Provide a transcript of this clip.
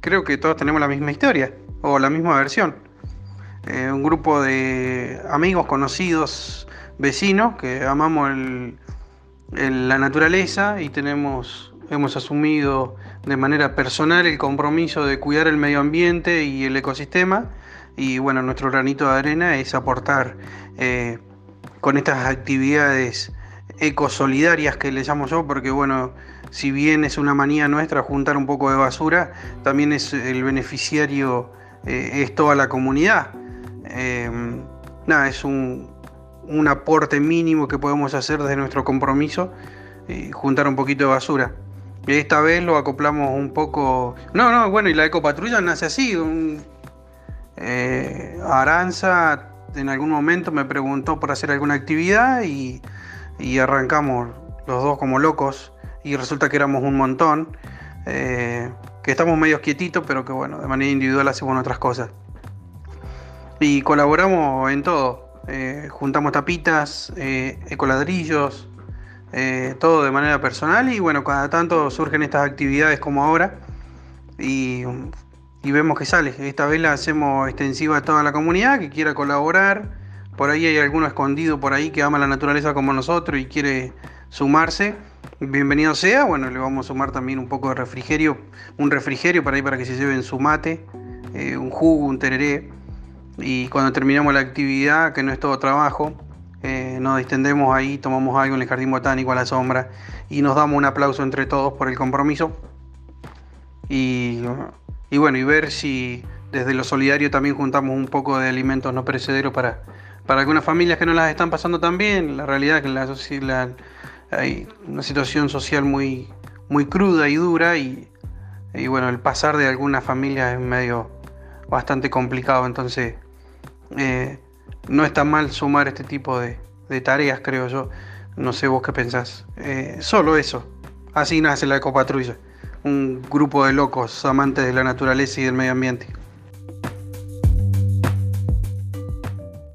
creo que todos tenemos la misma historia o la misma versión. Eh, un grupo de amigos, conocidos, vecinos que amamos la naturaleza y tenemos, hemos asumido de manera personal el compromiso de cuidar el medio ambiente y el ecosistema. Y bueno, nuestro granito de arena es aportar eh, con estas actividades ecosolidarias que le llamo yo, porque bueno, si bien es una manía nuestra juntar un poco de basura, también es el beneficiario, eh, es toda la comunidad. Em, nada, es un, aporte mínimo que podemos hacer desde nuestro compromiso, y juntar un poquito de basura. Esta vez lo acoplamos un poco. No, no, bueno, y la ecopatrulla nace así. Eh, Aranza en algún momento me preguntó por hacer alguna actividad y y arrancamos los dos como locos y resulta que éramos un montón, eh, que estamos medio quietitos, pero que bueno, de manera individual hacemos otras cosas. Y colaboramos en todo, eh, juntamos tapitas, eh, ecoladrillos, todo de manera personal y bueno, cada tanto surgen estas actividades como ahora y, y vemos que sale. Esta vez la hacemos extensiva a toda la comunidad que quiera colaborar por ahí hay alguno escondido por ahí que ama la naturaleza como nosotros y quiere sumarse. Bienvenido sea. Bueno, le vamos a sumar también un poco de refrigerio, un refrigerio para ahí para que se lleven su mate, eh, un jugo, un tereré. Y cuando terminamos la actividad, que no es todo trabajo, eh, nos distendemos ahí, tomamos algo en el jardín botánico a la sombra y nos damos un aplauso entre todos por el compromiso. Y, y bueno, y ver si desde lo solidario también juntamos un poco de alimentos no perecederos para para algunas familias que no las están pasando tan bien, la realidad es que la, hay una situación social muy, muy cruda y dura y, bueno, el pasar de algunas familias es medio bastante complicado, entonces eh, no está mal sumar este tipo de, tareas, creo yo. No sé vos qué pensás. Eh, solo eso. Así nace la ecopatrulla. Un grupo de locos amantes de la naturaleza y del medio ambiente.